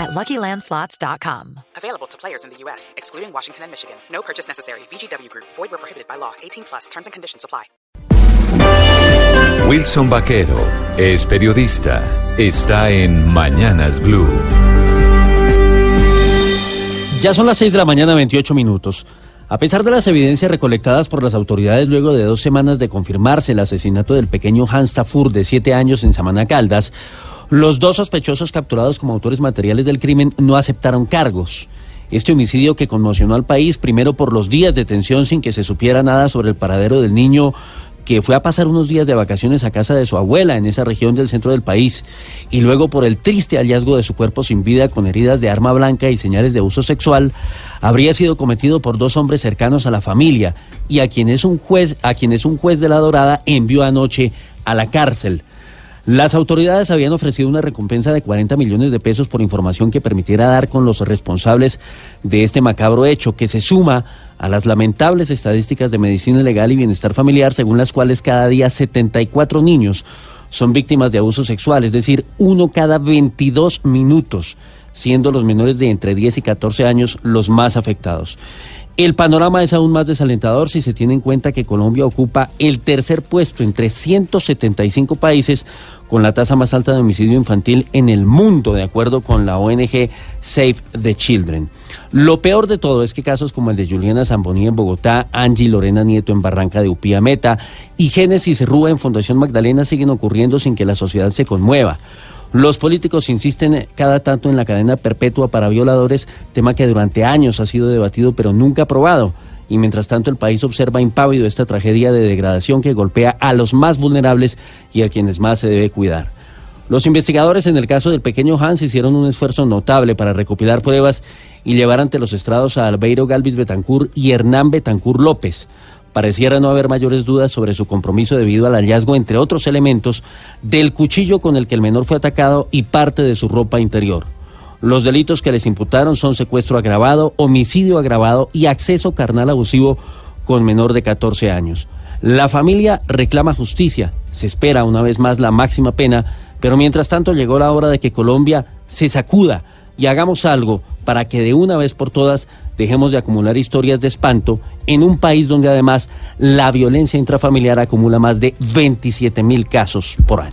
at LuckyLandSlots.com. Available to players in the U.S., excluding Washington and Michigan. No purchase necessary. VGW Group. Void where prohibited by law. 18 plus. Terms and conditions apply. Wilson Vaquero es periodista. Está en Mañanas Blue. Ya son las 6 de la mañana, 28 minutos. A pesar de las evidencias recolectadas por las autoridades luego de dos semanas de confirmarse el asesinato del pequeño Hans Tafur de 7 años en Samana Caldas, los dos sospechosos capturados como autores materiales del crimen no aceptaron cargos. Este homicidio que conmocionó al país, primero por los días de tensión sin que se supiera nada sobre el paradero del niño que fue a pasar unos días de vacaciones a casa de su abuela en esa región del centro del país, y luego por el triste hallazgo de su cuerpo sin vida con heridas de arma blanca y señales de uso sexual, habría sido cometido por dos hombres cercanos a la familia y a quien es un juez, a quien es un juez de la Dorada envió anoche a la cárcel. Las autoridades habían ofrecido una recompensa de 40 millones de pesos por información que permitiera dar con los responsables de este macabro hecho, que se suma a las lamentables estadísticas de medicina legal y bienestar familiar, según las cuales cada día 74 niños son víctimas de abuso sexual, es decir, uno cada 22 minutos, siendo los menores de entre 10 y 14 años los más afectados. El panorama es aún más desalentador si se tiene en cuenta que Colombia ocupa el tercer puesto entre 175 países con la tasa más alta de homicidio infantil en el mundo, de acuerdo con la ONG Save the Children. Lo peor de todo es que casos como el de Juliana Zamboní en Bogotá, Angie Lorena Nieto en Barranca de Upía Meta y Génesis Rúa en Fundación Magdalena siguen ocurriendo sin que la sociedad se conmueva. Los políticos insisten cada tanto en la cadena perpetua para violadores, tema que durante años ha sido debatido pero nunca aprobado. Y mientras tanto el país observa impávido esta tragedia de degradación que golpea a los más vulnerables y a quienes más se debe cuidar. Los investigadores en el caso del pequeño Hans hicieron un esfuerzo notable para recopilar pruebas y llevar ante los estrados a Albeiro Galvis Betancur y Hernán Betancur López. Pareciera no haber mayores dudas sobre su compromiso debido al hallazgo, entre otros elementos, del cuchillo con el que el menor fue atacado y parte de su ropa interior. Los delitos que les imputaron son secuestro agravado, homicidio agravado y acceso carnal abusivo con menor de 14 años. La familia reclama justicia, se espera una vez más la máxima pena, pero mientras tanto llegó la hora de que Colombia se sacuda y hagamos algo para que de una vez por todas dejemos de acumular historias de espanto en un país donde además la violencia intrafamiliar acumula más de 27 mil casos por año.